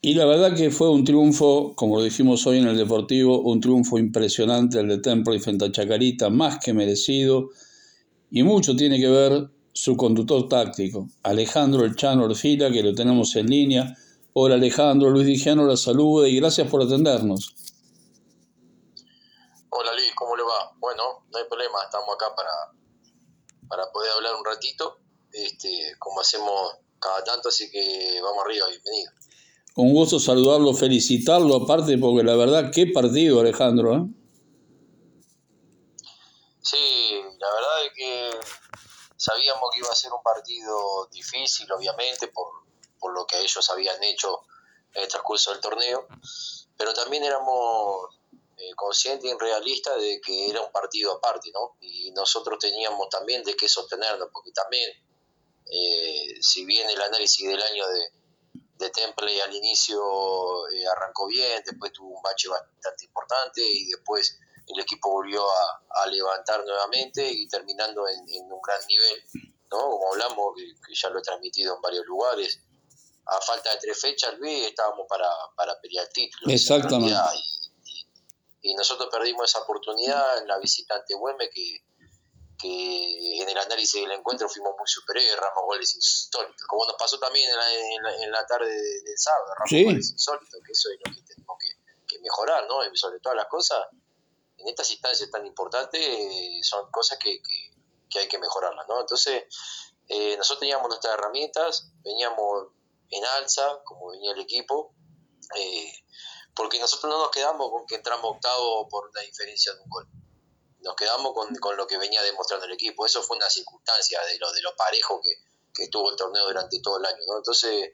Y la verdad que fue un triunfo, como lo dijimos hoy en el Deportivo, un triunfo impresionante el de Temple frente a Chacarita, más que merecido. Y mucho tiene que ver su conductor táctico, Alejandro El Chano Orfila, que lo tenemos en línea. Hola Alejandro, Luis Dijano la saluda y gracias por atendernos. Hola Luis, ¿cómo le va? Bueno, no hay problema, estamos acá para, para poder hablar un ratito, este, como hacemos cada tanto, así que vamos arriba, bienvenido. Un gusto saludarlo, felicitarlo aparte, porque la verdad, qué partido, Alejandro. ¿eh? Sí, la verdad es que sabíamos que iba a ser un partido difícil, obviamente, por, por lo que ellos habían hecho en el transcurso del torneo, pero también éramos eh, conscientes y realistas de que era un partido aparte, ¿no? Y nosotros teníamos también de qué sostenernos, porque también, eh, si bien el análisis del año de, de Temple al inicio eh, arrancó bien, después tuvo un bache bastante importante y después el equipo volvió a, levantar nuevamente y terminando en, un gran nivel, ¿no? Como hablamos, que, ya lo he transmitido en varios lugares, a falta de tres fechas, Luis, estábamos para, para pelear el título. Exactamente. Y, nosotros perdimos esa oportunidad en la visita ante Güeme que que en el análisis del encuentro fuimos muy superiores, erramos goles insólitos, como nos pasó también en la, tarde del sábado, erramos goles insólitos, que eso es lo que tenemos que, mejorar, ¿no? Y sobre todas las cosas, en estas instancias tan importantes, son cosas que, hay que mejorarlas, ¿no? Entonces, eh, nosotros teníamos nuestras herramientas, veníamos en alza, como venía el equipo, eh, porque nosotros no nos quedamos con que entramos octavo por una diferencia de un gol nos quedamos con, con, lo que venía demostrando el equipo. Eso fue una circunstancia de lo, de lo parejo que, que tuvo el torneo durante todo el año. ¿no? Entonces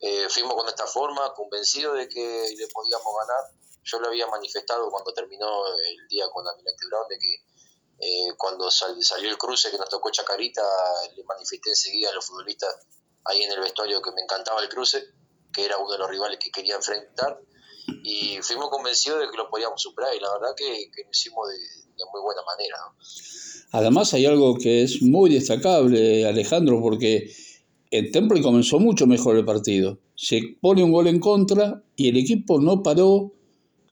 eh, fuimos con esta forma, convencidos de que le podíamos ganar. Yo lo había manifestado cuando terminó el día con Almirante Brown, de que eh, cuando salió el cruce que nos tocó Chacarita, le manifesté enseguida a los futbolistas ahí en el vestuario que me encantaba el cruce, que era uno de los rivales que quería enfrentar y fuimos convencidos de que lo podíamos superar y la verdad que, que lo hicimos de, muy buena manera. Además hay algo que es muy destacable, Alejandro, porque el Temple comenzó mucho mejor el partido. Se pone un gol en contra y el equipo no paró,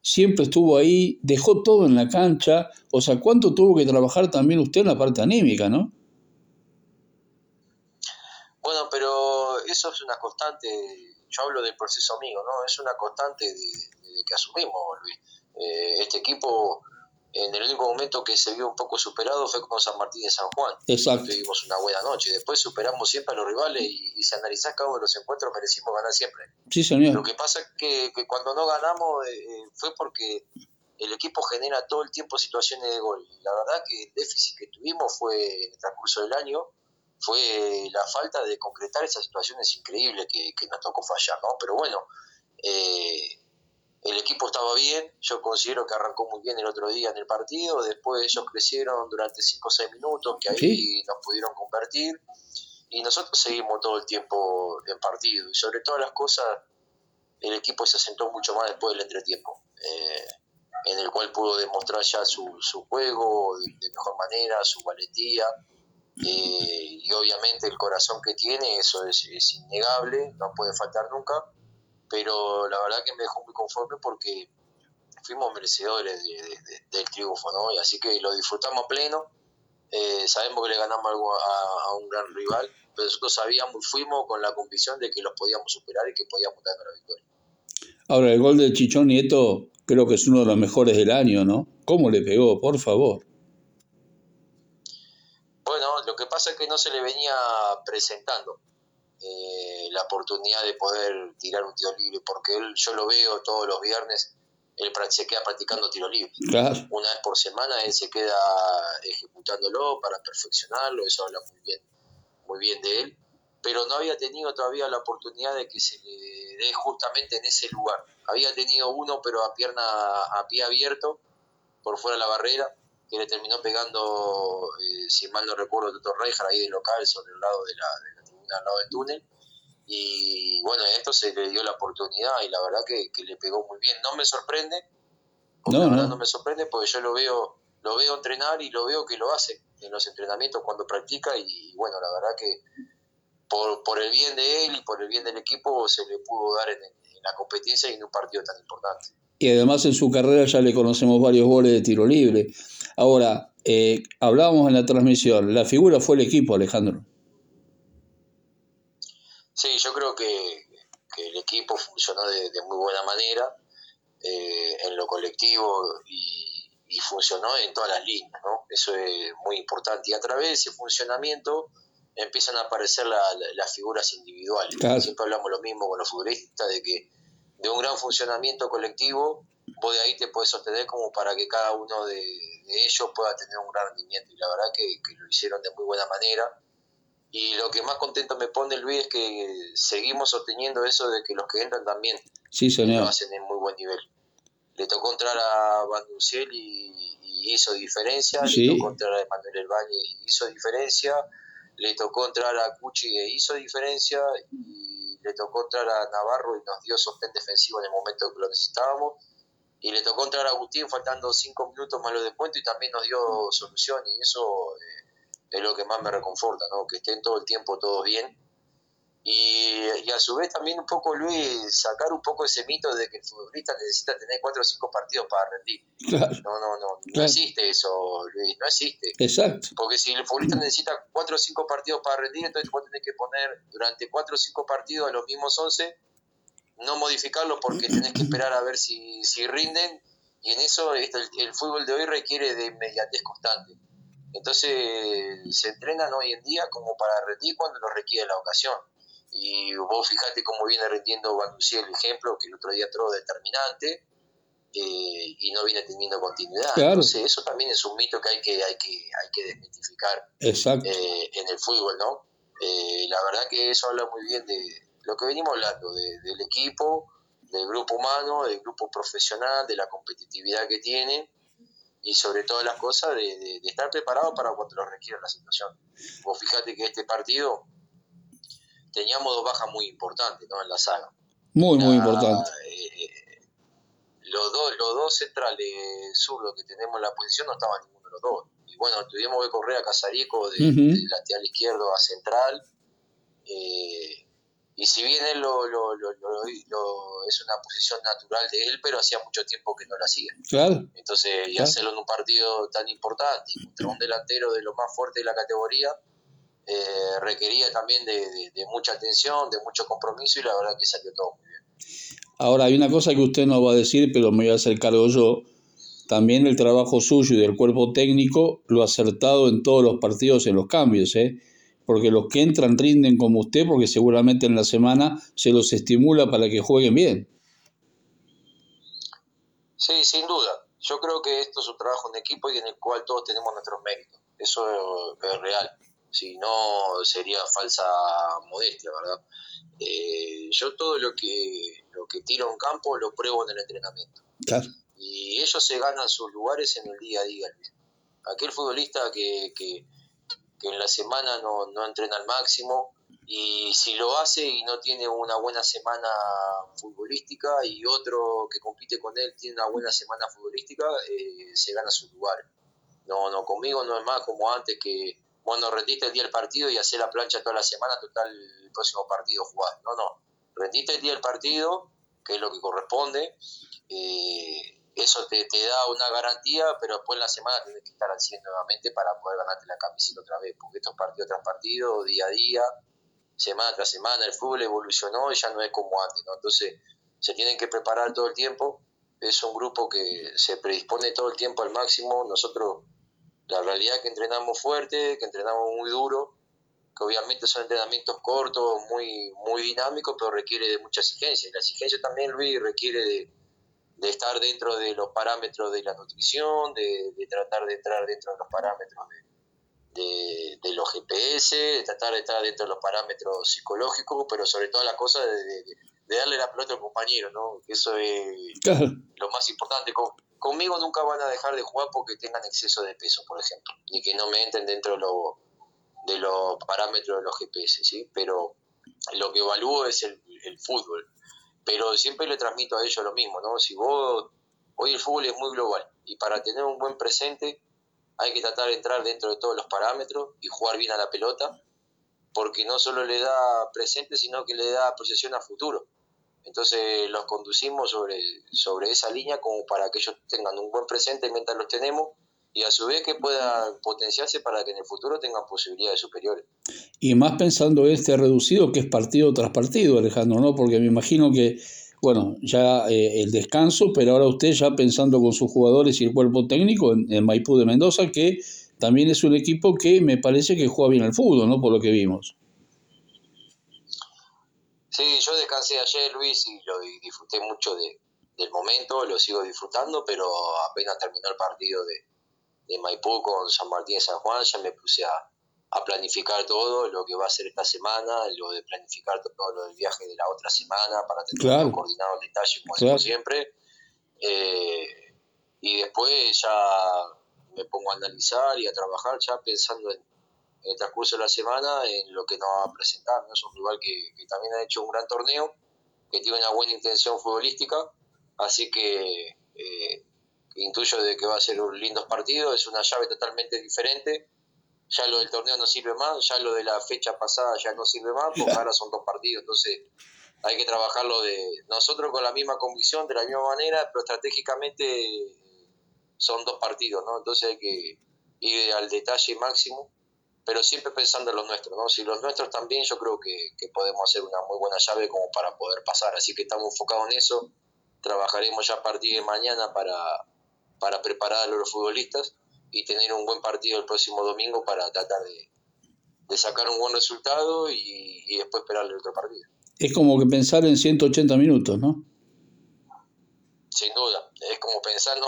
siempre estuvo ahí, dejó todo en la cancha. O sea, ¿cuánto tuvo que trabajar también usted en la parte anímica, no? Bueno, pero eso es una constante yo hablo del proceso mío, ¿no? Es una constante de, que asumimos, Luis. Eh, este equipo, en el único momento que se vio un poco superado fue con San Martín de San Juan. Exacto. Tuvimos una buena noche. Después superamos siempre a los rivales y, y si analizás cada uno de los encuentros merecimos ganar siempre. Sí, señor. Lo que pasa es que, cuando no ganamos eh, eh, fue porque el equipo genera todo el tiempo situaciones de gol. La verdad que el déficit que tuvimos fue en el transcurso del año fue la falta de concretar esas situaciones increíbles que, nos tocó fallar, ¿no? Pero bueno, eh, el equipo estaba bien, yo considero que arrancó muy bien el otro día en el partido, después ellos crecieron durante 5 o 6 minutos, que ahí nos pudieron convertir, y nosotros seguimos todo el tiempo en partido, y sobre todas las cosas, el equipo se asentó mucho más después del entretiempo. Eh, en el cual pudo demostrar ya su, su juego de mejor manera, su valentía, eh, y obviamente el corazón que tiene, eso es, innegable, no puede faltar nunca, pero la verdad que me dejó muy conforme porque fuimos merecedores del triunfo, ¿no? Y así que lo disfrutamos pleno, eh, sabemos que le ganamos algo a, un gran rival, pero nosotros sabíamos, fuimos con la convicción de que los podíamos superar y que podíamos dar la victoria. Ahora, el gol de Chichón Nieto creo que es uno de los mejores del año, ¿no? ¿Cómo le pegó? Por favor. Bueno, lo que pasa es que no se le venía presentando eh, la oportunidad de poder tirar un tiro libre, porque él, yo lo veo todos los viernes, él se queda practicando tiro libre. Una vez por semana él se queda ejecutándolo para perfeccionarlo, eso habla muy bien, muy bien de él, pero no había tenido todavía la oportunidad de que se le dé justamente en ese lugar. Había tenido uno, pero a pierna, a pie abierto, por fuera de la barrera, que le terminó pegando, eh, si mal no recuerdo, Toto Reijar ahí de local, sobre el lado de la, de al lado del túnel. Y bueno, esto se le dio la oportunidad y la verdad que, le pegó muy bien. No me sorprende, no, la verdad no. me sorprende porque yo lo veo, lo veo entrenar y lo veo que lo hace en los entrenamientos cuando practica y, bueno, la verdad que por, por el bien de él y por el bien del equipo se le pudo dar en, la competencia y en un partido tan importante. Y además en su carrera ya le conocemos varios goles de tiro libre. Ahora, eh, hablábamos en la transmisión, la figura fue el equipo, Alejandro. Sí, yo creo que, el equipo funcionó de, muy buena manera eh, en lo colectivo y, funcionó en todas las líneas, ¿no? Eso es muy importante. Y a través de ese funcionamiento empiezan a aparecer las figuras individuales. Siempre hablamos lo mismo con los futbolistas, de que de un gran funcionamiento colectivo, vos de ahí te puedes sostener como para que cada uno de, ellos pueda tener un gran rendimiento. Y la verdad que, lo hicieron de muy buena manera. Y lo que más contento me pone, Luis, es que seguimos sosteniendo eso de que los que entran también sí, lo hacen en muy buen nivel. Le tocó entrar a Van y, y hizo diferencia, le tocó entrar a Manuel Elbañe y hizo diferencia, le tocó entrar a Cuchi e hizo diferencia y le tocó entrar a Navarro y nos dio sostén defensivo en el momento que lo necesitábamos y le tocó entrar a Agustín faltando cinco minutos más lo de cuento y también nos dio solución y eso eh, es lo que más me reconforta, ¿no? que estén todo el tiempo todos bien y, a su vez también un poco, Luis, sacar un poco ese mito de que el futbolista necesita tener cuatro o cinco partidos para rendir. No, no, no, no existe eso, Luis, no existe. Exacto. Porque si el futbolista necesita cuatro o cinco partidos para rendir, entonces vos tenés que poner durante cuatro o cinco partidos a los mismos once, no modificarlo porque tenés que esperar a ver si, si rinden, y en eso el, el fútbol de hoy requiere de inmediatez constante. Entonces se entrenan hoy en día como para rendir cuando lo requiere la ocasión y vos fijate cómo viene rindiendo Banducci el ejemplo, que el otro día entró determinante eh, y no viene teniendo continuidad. Entonces, eso también es un mito que hay que, hay que, hay que desmitificar eh, en el fútbol, ¿no? Eh, la verdad que eso habla muy bien de lo que venimos hablando, del equipo, del grupo humano, del grupo profesional, de la competitividad que tiene y sobre todas las cosas de, de estar preparado para cuando lo requiera la situación. Vos fijate que este partido teníamos dos bajas muy importantes ¿no? en la saga. Muy, muy importantes. Eh, eh, los, dos, los dos centrales zurdos que tenemos en la posición no estaban ninguno de los dos. Y bueno, tuvimos que correr a Casarico de, lateral izquierdo a central. Eh, y si bien él lo, lo, lo, es una posición natural de él, pero hacía mucho tiempo que no la hacía. Claro. Entonces, y hacerlo en un partido tan importante, contra un delantero de lo más fuerte de la categoría, eh, requería también de, mucha atención, de mucho compromiso y la verdad que salió todo muy bien. Ahora, hay una cosa que usted no va a decir, pero me voy a hacer cargo yo. También el trabajo suyo y del cuerpo técnico lo ha acertado en todos los partidos en los cambios, ¿eh? Porque los que entran rinden como usted, porque seguramente en la semana se los estimula para que jueguen bien. Sí, sin duda. Yo creo que esto es un trabajo en equipo y en el cual todos tenemos nuestros méritos. Eso es real si no sería falsa modestia, ¿verdad? Eh, yo todo lo que, lo que tiro en campo lo pruebo en el entrenamiento. Y ellos se ganan sus lugares en el día a día. Aquel futbolista que, que, en la semana no, no entrena al máximo, y si lo hace y no tiene una buena semana futbolística y otro que compite con él tiene una buena semana futbolística, eh, se gana su lugar. No, no, conmigo no es más como antes que cuando rendiste el día del partido y hacer la plancha toda la semana, total el próximo partido jugar. No, no. Rendiste el día del partido, que es lo que corresponde. Eh, eso te, da una garantía, pero después en la semana tienes que estar al 100 nuevamente para poder ganarte la camiseta otra vez, porque estos partidos tras partido, día a día, semana tras semana, el fútbol evolucionó y ya no es como antes, ¿no? Entonces se tienen que preparar todo el tiempo. Es un grupo que se predispone todo el tiempo al máximo. Nosotros la realidad es que entrenamos fuerte, que entrenamos muy duro, que obviamente son entrenamientos cortos, muy, muy dinámicos, pero requiere de mucha exigencia. Y la exigencia también, Luis, requiere de, estar dentro de los parámetros de la nutrición, de, tratar de entrar dentro de los parámetros de, de, los GPS, de tratar de estar dentro de los parámetros psicológicos, pero sobre todo la cosa de, darle la pelota al compañero, ¿no? Eso es lo más importante conmigo nunca van a dejar de jugar porque tengan exceso de peso, por ejemplo, ni que no me entren dentro de, lo, de los parámetros de los GPS, ¿sí? Pero lo que evalúo es el, fútbol. Pero siempre le transmito a ellos lo mismo, ¿no? Si vos, hoy el fútbol es muy global y para tener un buen presente hay que tratar de entrar dentro de todos los parámetros y jugar bien a la pelota, porque no solo le da presente, sino que le da proyección a futuro. Entonces los conducimos sobre, sobre esa línea como para que ellos tengan un buen presente mientras los tenemos y a su vez que puedan potenciarse para que en el futuro tengan posibilidades superiores. Y más pensando este reducido que es partido tras partido, Alejandro, ¿no? Porque me imagino que, bueno, ya eh, el descanso, pero ahora usted ya pensando con sus jugadores y el cuerpo técnico en, Maipú de Mendoza, que también es un equipo que me parece que juega bien al fútbol, ¿no? Por lo que vimos. Sí, yo descansé ayer, Luis, y lo disfruté mucho de, del momento, lo sigo disfrutando, pero apenas terminó el partido de, de Maipú con San Martín de San Juan, ya me puse a, planificar todo lo que va a ser esta semana, lo de planificar todo lo del viaje de la otra semana para tener todo coordinado el detalle como siempre. Eh, y después ya me pongo a analizar y a trabajar ya pensando en, el transcurso de la semana en lo que nos va a presentar. ¿no? Es un rival que, también ha hecho un gran torneo, que tiene una buena intención futbolística, así que eh, intuyo de que va a ser un lindo partido, es una llave totalmente diferente. Ya lo del torneo no sirve más, ya lo de la fecha pasada ya no sirve más, porque ahora son dos partidos, entonces hay que trabajarlo de nosotros con la misma convicción, de la misma manera, pero estratégicamente son dos partidos, ¿no? Entonces hay que ir al detalle máximo, pero siempre pensando en los nuestros, ¿no? Si los nuestros también, yo creo que, que podemos hacer una muy buena llave como para poder pasar, así que estamos enfocados en eso, trabajaremos ya a partir de mañana para, para preparar a los futbolistas y tener un buen partido el próximo domingo para tratar de, sacar un buen resultado y, después esperar el otro partido. Es como que pensar en 180 minutos, ¿no? Sin duda, es como pensar, no,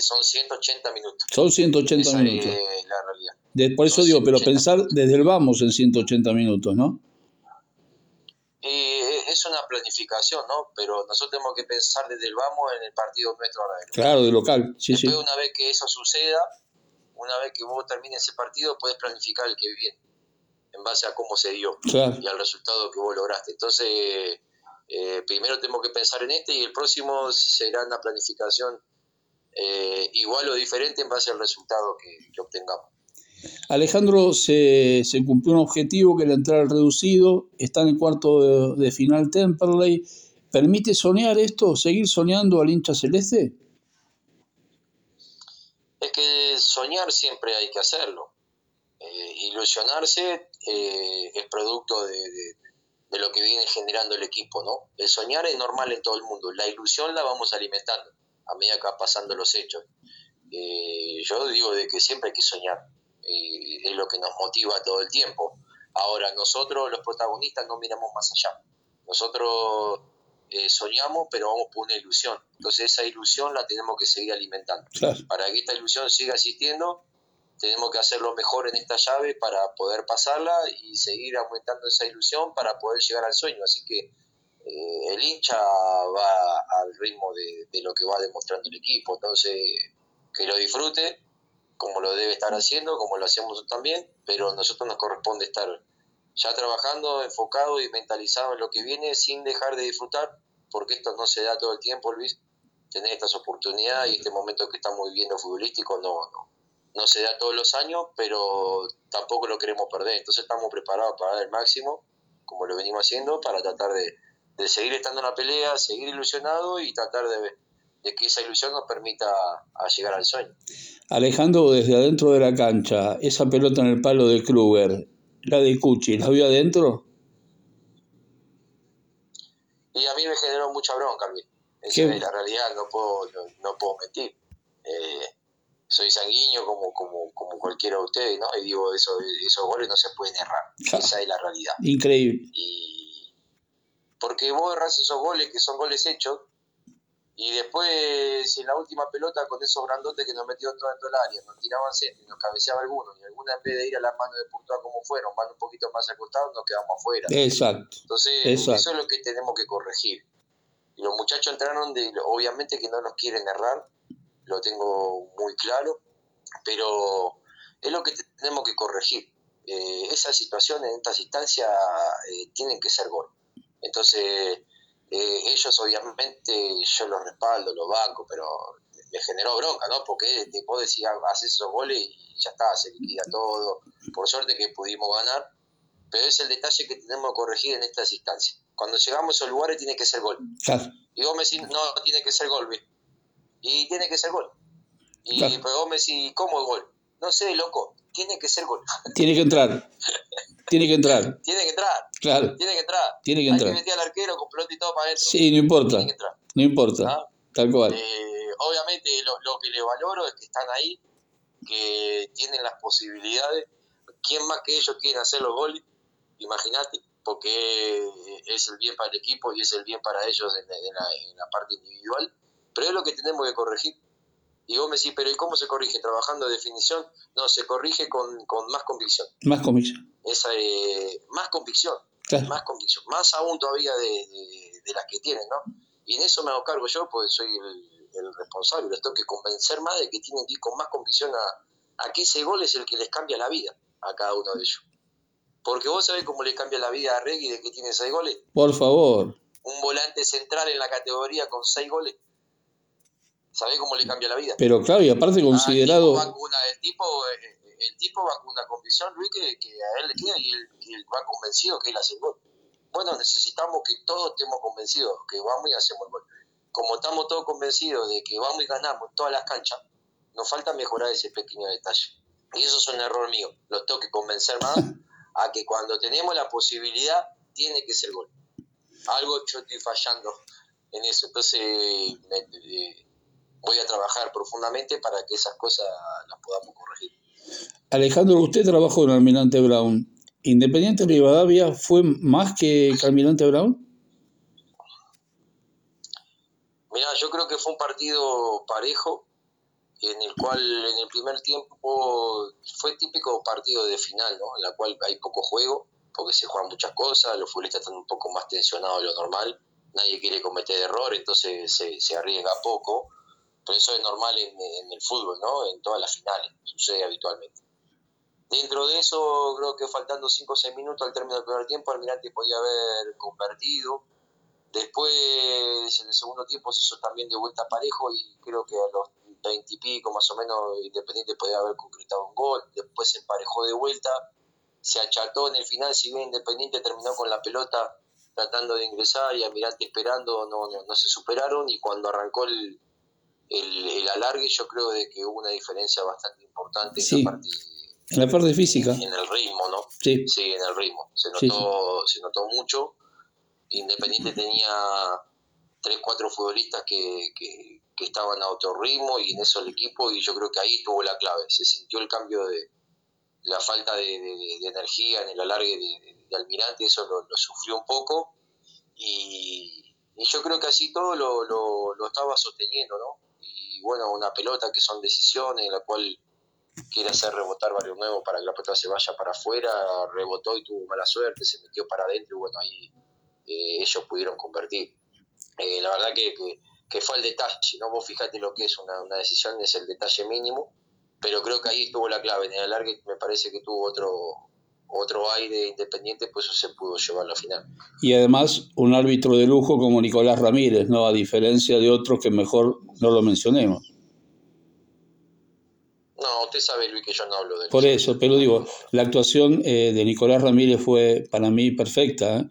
son 180 minutos. Son 180 minutos. Es la realidad. por eso digo, pero pensar desde el vamos en 180 minutos, ¿no? Es una planificación, ¿no? Pero nosotros tenemos que pensar desde el vamos en el partido nuestro ahora. Claro, de local, sí, Después, una vez que eso suceda, una vez que vos termines ese partido, puedes planificar el que viene, en base a cómo se dio y al resultado que vos lograste. Entonces, eh, primero tenemos que pensar en este y el próximo será una planificación eh, igual o diferente en base al resultado que obtengamos. Alejandro se, cumplió un objetivo que era entrar al reducido, está en el cuarto de, final Temperley. ¿Permite soñar esto, seguir soñando al hincha celeste? Es que soñar siempre hay que hacerlo. Eh, ilusionarse eh, es producto de, lo que viene generando el equipo, ¿no? El soñar es normal en todo el mundo, la ilusión la vamos alimentando a medida que va pasando los hechos. Eh, yo digo de que siempre hay que soñar, es lo que nos motiva todo el tiempo. Ahora, nosotros los protagonistas no miramos más allá. Nosotros eh, soñamos, pero vamos por una ilusión. Entonces esa ilusión la tenemos que seguir alimentando. Para que esta ilusión siga existiendo, tenemos que hacer lo mejor en esta llave para poder pasarla y seguir aumentando esa ilusión para poder llegar al sueño. Así que eh, el hincha va al ritmo de, de, lo que va demostrando el equipo. Entonces, que lo disfrute como lo debe estar haciendo, como lo hacemos también, pero a nosotros nos corresponde estar ya trabajando, enfocado y mentalizado en lo que viene sin dejar de disfrutar, porque esto no se da todo el tiempo, Luis, tener estas oportunidades y este momento que estamos viviendo futbolístico no, no, no se da todos los años, pero tampoco lo queremos perder, entonces estamos preparados para dar el máximo, como lo venimos haciendo, para tratar de, de seguir estando en la pelea, seguir ilusionado y tratar de de que esa ilusión nos permita a llegar al sueño. Alejandro, desde adentro de la cancha, esa pelota en el palo de Kruger, la de Cuchi, ¿la vio adentro? Y a mí me generó mucha bronca, Esa es la realidad, no puedo, no, puedo mentir. Eh, soy sanguíneo como, como, como cualquiera de ustedes, ¿no? Y digo, eso, esos goles no se pueden errar. Esa es la realidad. Increíble. Y porque vos erras esos goles que son goles hechos, y después, en la última pelota, con esos grandotes que nos metió todo dentro del área, nos tiraban centro y nos cabeceaba alguno, y alguna en vez de ir a las manos de Portugal como fueron, van un poquito más acostados, nos quedamos afuera. Exacto. Entonces, eso es lo que tenemos que corregir. Y los muchachos entraron, de, obviamente que no nos quieren errar, lo tengo muy claro, pero es lo que tenemos que corregir. Eh, esas situaciones, en estas instancias, eh, tienen que ser gol. Entonces, eh, ellos obviamente yo los respaldo, los banco, pero me generó bronca, ¿no? Porque vos decís, haces esos goles y ya está, se liquida todo. Por suerte que pudimos ganar, pero es el detalle que tenemos que corregir en estas instancias. Cuando llegamos a esos lugares tiene que ser gol. Y vos me decís, no, tiene que ser gol, Y tiene que ser gol. Y pero vos me decís, ¿cómo es gol? No sé, loco, tiene que ser gol. Tiene que entrar. tiene que entrar. Tiene que entrar. Claro. Tiene que entrar. Tiene que entrar. Hay que meter al arquero con pelota y todo para adentro. Sí, no importa. Tiene que entrar. No importa. ¿Ah? Tal cual. Eh, obviamente lo, lo que le valoro es que están ahí, que tienen las posibilidades. ¿Quién más que ellos quieren hacer los goles? Imagínate, porque es el bien para el equipo y es el bien para ellos en, la, parte individual. Pero es lo que tenemos que corregir. Y vos me decís, pero ¿y cómo se corrige? ¿Trabajando de definición? No, se corrige con, más convicción. Más convicción. Esa, eh, más convicción. Más convicción. Más aún todavía de, las que tienen, ¿no? Y en eso me hago cargo yo, porque soy el, el responsable. Les tengo que convencer más de que tienen que ir con más convicción a, a que ese gol es el que les cambia la vida a cada uno de ellos. Porque vos sabés cómo le cambia la vida a Reggie de que tiene seis goles. Por favor. Un volante central en la categoría con seis goles. ¿Sabés cómo le cambia la vida? Pero claro, y aparte considerado... el, tipo el, tipo, eh, el tipo va con una convicción, Luis, que, a él le queda y él, va convencido que él hace el gol. Bueno, necesitamos que todos estemos convencidos que vamos y hacemos el gol. Como estamos todos convencidos de que vamos y ganamos en todas las canchas, nos falta mejorar ese pequeño detalle. Y eso es un error mío. Lo tengo que convencer más a que cuando tenemos la posibilidad, tiene que ser gol. Algo yo estoy fallando en eso. Entonces eh, voy a trabajar profundamente para que esas cosas las podamos corregir. Alejandro, usted trabajó en Almirante Brown. ¿Independiente de Rivadavia fue más que Almirante Brown? Mira, yo creo que fue un partido parejo en el cual en el primer tiempo fue típico partido de final, ¿no? En la cual hay poco juego, porque se juegan muchas cosas, los futbolistas están un poco más tensionados de lo normal, nadie quiere cometer error, entonces se, se arriesga poco, pero eso es normal en, el fútbol, ¿no? En todas las finales, sucede habitualmente. Dentro de eso, creo que faltando 5 o 6 minutos al término del primer tiempo, Almirante podía haber convertido. Después, en el segundo tiempo, se hizo también de vuelta parejo y creo que a los 20 y pico más o menos Independiente podía haber concretado un gol, después se emparejó de vuelta, se acható en el final, si bien Independiente terminó con la pelota tratando de ingresar y Almirante esperando, no, no, se superaron y cuando arrancó el, el, alargue yo creo de que hubo una diferencia bastante importante en la parte en la parte física. En el ritmo, ¿no? Sí. Sí, en el ritmo. Se notó, se notó mucho. Independiente tenía tres, cuatro futbolistas que, que, que estaban a otro ritmo y en eso el equipo y yo creo que ahí estuvo la clave, se sintió el cambio de la falta de, energía en el alargue de, Almirante, eso lo, sufrió un poco y, yo creo que así todo lo, lo, estaba sosteniendo, ¿no? Y bueno, una pelota que son decisiones, en la cual quiere hacer rebotar varios nuevos para que la pelota se vaya para afuera, rebotó y tuvo mala suerte, se metió para adentro y bueno, ahí eh, ellos pudieron convertir. Eh, la verdad que, que fue el detalle, ¿no? Vos fíjate lo que es una, una, decisión, es el detalle mínimo, pero creo que ahí estuvo la clave. En el alargue me parece que tuvo otro, otro aire independiente, pues eso se pudo llevar a la final. Y además un árbitro de lujo como Nicolás Ramírez, ¿no? A diferencia de otros que mejor no lo mencionemos. No, usted sabe, Luis, que yo no hablo de Por eso, pero digo, la actuación eh, de Nicolás Ramírez fue para mí perfecta. ¿eh?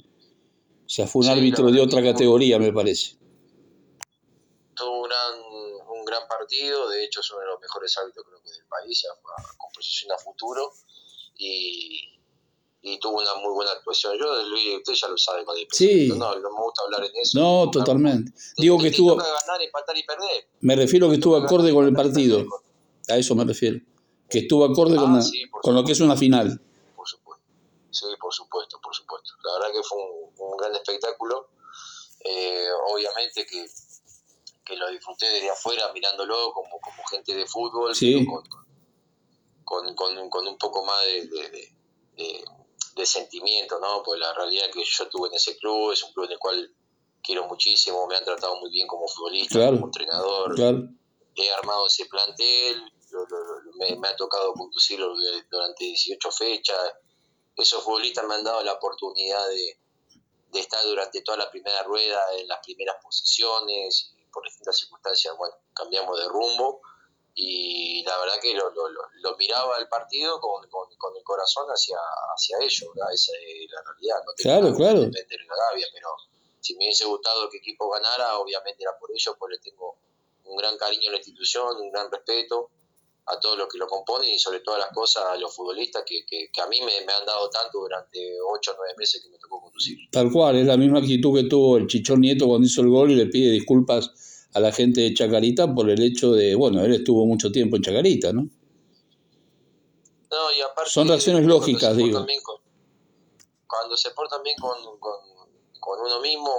O sea, fue un árbitro de otra categoría, me parece tuvo un gran, un gran partido, de hecho es uno de los mejores hábitos creo que del país, con posición a futuro, y, y, tuvo una muy buena actuación. Yo, Luis, usted ya lo sabe, no, sí. no, no me gusta hablar en eso. No, totalmente. Digo que estuvo... ganar, empatar y perder. Me refiero que estuvo acorde con el partido, a eso me refiero, que estuvo acorde con, ah, con lo que es una final. Por supuesto, sí, por supuesto, por supuesto. La verdad que fue un, un gran espectáculo. Eh, obviamente que que lo disfruté desde afuera mirándolo como, como gente de fútbol, con, con, con, un poco más de, de, sentimiento, ¿no? Pues la realidad que yo tuve en ese club es un club en el cual quiero muchísimo, me han tratado muy bien como futbolista, como entrenador, he armado ese plantel, me, ha tocado conducirlo durante 18 fechas, esos futbolistas me han dado la oportunidad de, de estar durante toda la primera rueda en las primeras posiciones por distintas circunstancias, bueno, cambiamos de rumbo y la verdad que lo, lo, lo miraba el partido con, con, el corazón hacia, hacia ellos, esa es la realidad. No claro, claro. Depender de la pero si me hubiese gustado que equipo ganara, obviamente era por ellos, pues le tengo un gran cariño a la institución, un gran respeto a todos los que lo componen y sobre todas las cosas a los futbolistas que, que, a mí me, me, han dado tanto durante 8 o 9 meses que me tocó conducir. Tal cual, es la misma actitud que tuvo el Chichón Nieto cuando hizo el gol y le pide disculpas a la gente de Chacarita por el hecho de, bueno, él estuvo mucho tiempo en Chacarita, ¿no? No, y aparte, Son reacciones lógicas, digo. cuando se portan bien con, con, con uno mismo,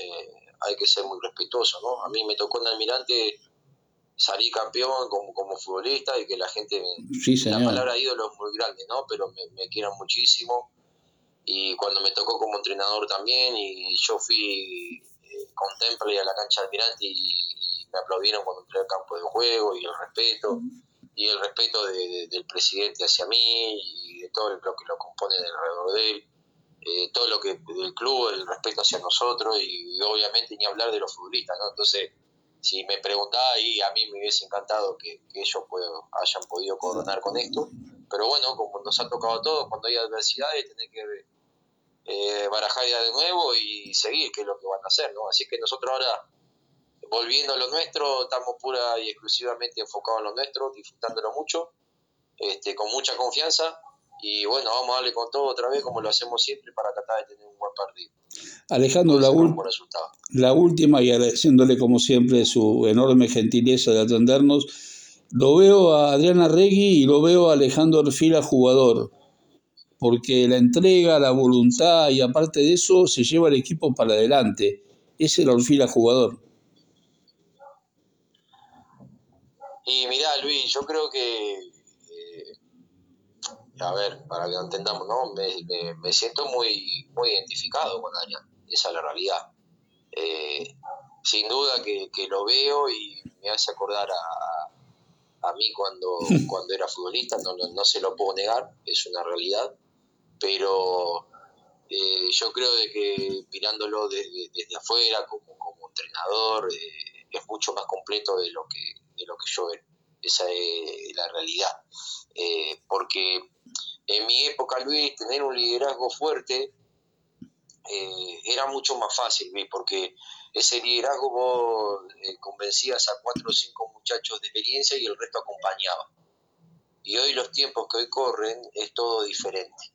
eh, hay que ser muy respetuoso, ¿no? A mí me tocó en Almirante salir campeón como, como futbolista y que la gente, la palabra ídolo es muy grande, ¿no? Pero me, me quieran muchísimo. Y cuando me tocó como entrenador también, y yo fui contempla a la cancha de Almirante y, me aplaudieron cuando entré al campo de juego y el respeto y el respeto del presidente hacia mí y de todo lo que lo compone alrededor de él, eh, todo lo que del club, el respeto hacia nosotros y, obviamente ni hablar de los futbolistas, ¿no? Entonces, si me preguntaba ahí, a mí me hubiese encantado que, ellos puedo, hayan podido coronar con esto, pero bueno, como nos ha tocado a todos, cuando hay adversidades, tener que eh, barajar ya de nuevo y seguir, que es lo que van a hacer, ¿no? Así que nosotros ahora, volviendo a lo nuestro, estamos pura y exclusivamente enfocados en lo nuestro, disfrutándolo mucho, este, con mucha confianza y bueno, vamos a darle con todo otra vez como lo hacemos siempre para tratar de tener un buen partido. Alejandro, la, la última y agradeciéndole como siempre su enorme gentileza de atendernos, lo veo a Adriana Regui y lo veo a Alejandro Orfila, jugador porque la entrega, la voluntad y aparte de eso se lleva el equipo para adelante. Es el orfila jugador. Y mirá, Luis, yo creo que, eh, a ver, para que entendamos, ¿no? Me, siento muy, muy identificado con Adrián, esa es la realidad. Eh, sin duda que, lo veo y me hace acordar a, a mí cuando, cuando era futbolista, no, no se lo puedo negar, es una realidad pero eh, yo creo de que mirándolo desde, desde afuera como, como entrenador eh, es mucho más completo de lo que de lo que yo veo esa es la realidad. Eh, porque en mi época Luis tener un liderazgo fuerte era mucho más fácil Luis porque ese liderazgo vos convencías a cuatro o cinco muchachos de experiencia y el resto acompañaba. Y hoy los tiempos que hoy corren es todo diferente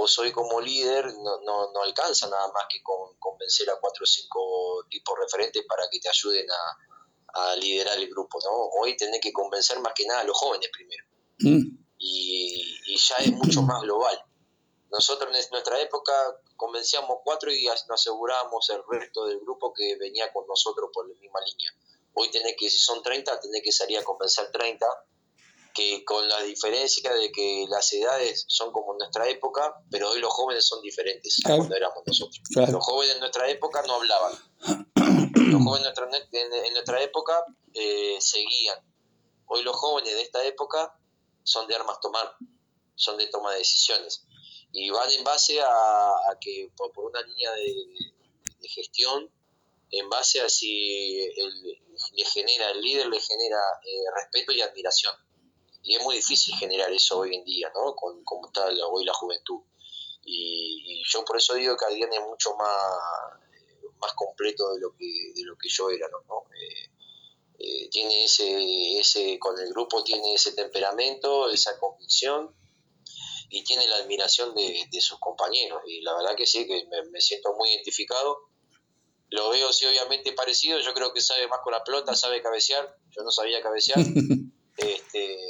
vos hoy como líder no, no, no alcanza nada más que con convencer a cuatro o cinco tipos referentes para que te ayuden a, a liderar el grupo, ¿no? Hoy tenés que convencer más que nada a los jóvenes primero. Mm. Y, y, ya es mucho más global. Nosotros en nuestra época convencíamos cuatro y nos asegurábamos el resto del grupo que venía con nosotros por la misma línea. Hoy tenés que, si son 30, tenés que salir a convencer 30 que con la diferencia de que las edades son como en nuestra época, pero hoy los jóvenes son diferentes a cuando éramos nosotros. Los jóvenes en nuestra época no hablaban. Los jóvenes en nuestra época eh, seguían. Hoy los jóvenes de esta época son de armas tomar, son de toma de decisiones. Y van en base a, que por, una línea de, gestión, en base a si el, le genera, el líder le genera eh, respeto y admiración y es muy difícil generar eso hoy en día, ¿no? Con, como está hoy la juventud. Y, yo por eso digo que Adrián es mucho más, más completo de lo que, de lo que yo era, ¿no? Eh, eh, tiene ese, ese, con el grupo tiene ese temperamento, esa convicción y tiene la admiración de, sus compañeros. Y la verdad que sí, que me, me siento muy identificado. Lo veo, sí, obviamente parecido. Yo creo que sabe más con la pelota, sabe cabecear. Yo no sabía cabecear. este,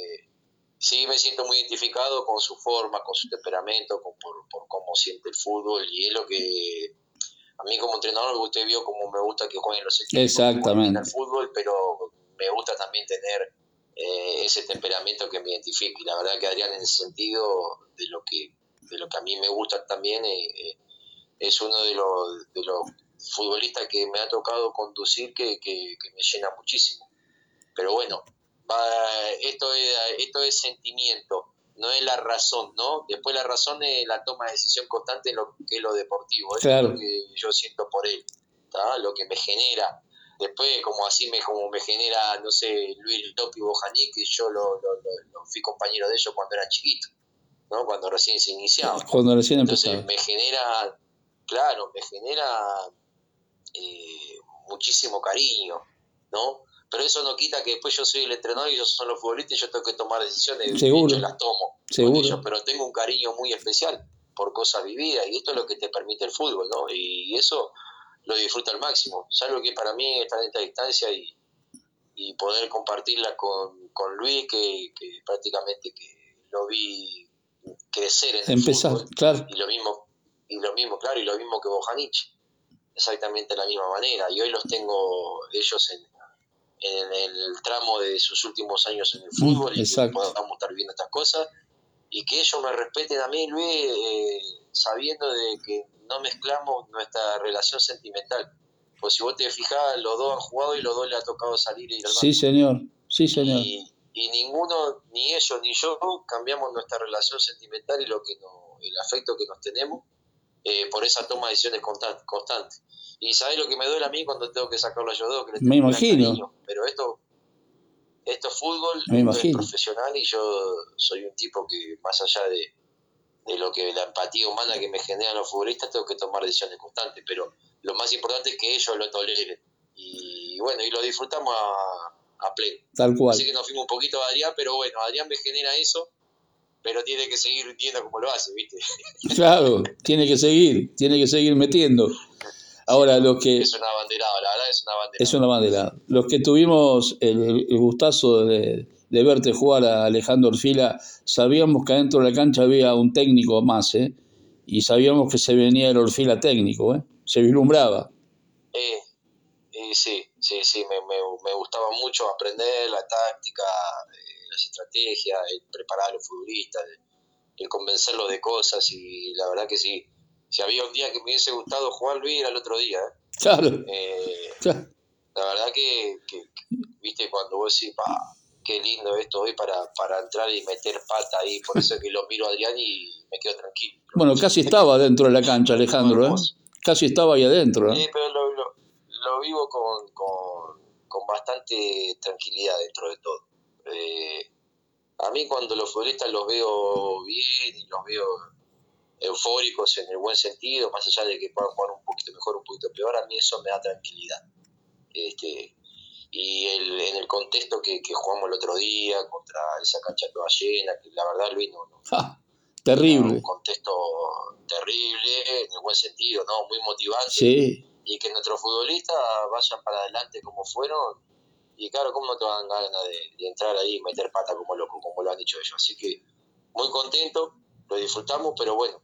sí me siento muy identificado con su forma, con su temperamento, por, cómo siente el fútbol y es lo que a mí como entrenador usted vio como me gusta que jueguen los equipos Exactamente. el fútbol, pero me gusta también tener eh, ese temperamento que me identifique y la verdad que Adrián en ese sentido de lo que de lo que a mí me gusta también eh, eh, es uno de los, de los futbolistas que me ha tocado conducir que, que me llena muchísimo pero bueno esto es, esto es sentimiento, no es la razón, ¿no? Después la razón es la toma de decisión constante en lo que es lo deportivo, es lo que yo siento por él, lo que me genera después como así me como me genera, no sé, Luis Lopi Bojaní, que yo lo, lo, fui compañero de ellos cuando era chiquito, ¿no? Cuando recién se iniciaba. Cuando recién Entonces me genera, claro, me genera eh, muchísimo cariño, ¿no? Pero eso no quita que después yo soy el entrenador y ellos son los futbolistas y yo tengo que tomar decisiones. Seguro. las tomo. Seguro. pero tengo un cariño muy especial por cosas vividas y esto es lo que te permite el fútbol, ¿no? Y eso lo disfruto al máximo. Es algo que para mí estar en esta distancia y, y poder compartirla con, con Luis, que, prácticamente que lo vi crecer en Empezar, el fútbol. claro. Y lo mismo, y lo mismo, claro, y lo mismo que Bojanich. Exactamente de la misma manera. Y hoy los tengo ellos en, en el tramo de sus últimos años en el mm, fútbol y que podamos estar viendo estas cosas y que ellos me respeten a mí, Luis, eh, sabiendo de que no mezclamos nuestra relación sentimental. Pues si vos te fijás, los dos han jugado y los dos le ha tocado salir y ir al Sí, señor, sí, señor. Y, ninguno, ni ellos ni yo, cambiamos nuestra relación sentimental y lo que no, el afecto que nos tenemos eh, por esa toma de decisiones. Constante. Y sabes lo que me duele a mí cuando tengo que sacarlo a yo dos, que me imagino. pero esto, esto es fútbol, me es profesional y yo soy un tipo que más allá de, de lo que la empatía humana que me generan los futbolistas, tengo que tomar decisiones constantes, pero lo más importante es que ellos lo toleren. Y bueno, y lo disfrutamos a, a pleno. Tal cual. Así que nos fuimos un poquito a Adrián, pero bueno, Adrián me genera eso, pero tiene que seguir viendo como lo hace, ¿viste? Claro, tiene que seguir, tiene que seguir metiendo. Ahora, los que... Es una bandera, la verdad es una bandera. Es una bandera. Los que tuvimos el, gustazo de, verte jugar a Alejandro Orfila, sabíamos que adentro de la cancha había un técnico más, ¿eh? Y sabíamos que se venía el Orfila técnico, ¿eh? Se vislumbraba. Eh, sí, sí, sí, me, me, gustaba mucho aprender la táctica, eh, las estrategias, el preparar a los futbolistas, el convencerlos de cosas y la verdad que sí, si había un día que me hubiese gustado jugar Luis era el otro día. ¿eh? Eh, claro. La verdad que, viste, cuando vos decís, pa, qué lindo esto hoy para, para entrar y meter pata ahí, por eso es que lo miro a Adrián y me quedo tranquilo. Bueno, casi estaba dentro de la cancha, Alejandro, ¿eh? Casi estaba ahí adentro, Sí, pero lo, vivo con, con, con, bastante tranquilidad dentro de todo. Eh, a mí cuando los futbolistas los veo bien y los veo eufóricos en el buen sentido, más allá de que puedan jugar un poquito mejor, un poquito peor, a mí eso me da tranquilidad. Este, y el, en el contexto que, jugamos el otro día contra esa cancha toda llena, que la verdad Luis no... no terrible. Un contexto terrible, en el buen sentido, ¿no? Muy motivante. Sí. Y que nuestros futbolistas vayan para adelante como fueron. Y claro, ¿cómo no te van ganas de, de entrar ahí y meter pata como loco, como lo han dicho ellos? Así que muy contento, lo disfrutamos, pero bueno,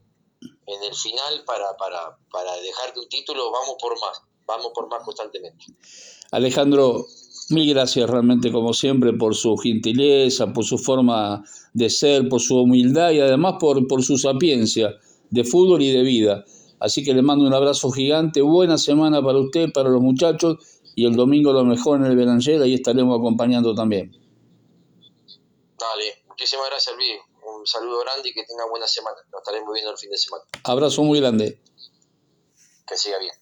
en el final para, para, para dejarte un título, vamos por más, vamos por más constantemente. Alejandro, mil gracias realmente como siempre por su gentileza, por su forma de ser, por su humildad y además por, por su sapiencia de fútbol y de vida. Así que le mando un abrazo gigante, buena semana para usted, para los muchachos y el domingo lo mejor en el Belanger, y estaremos acompañando también. Dale, muchísimas gracias Luis, saludo grande y que tenga buena semana. Nos estaremos viendo el fin de semana. Abrazo muy grande. Que siga bien.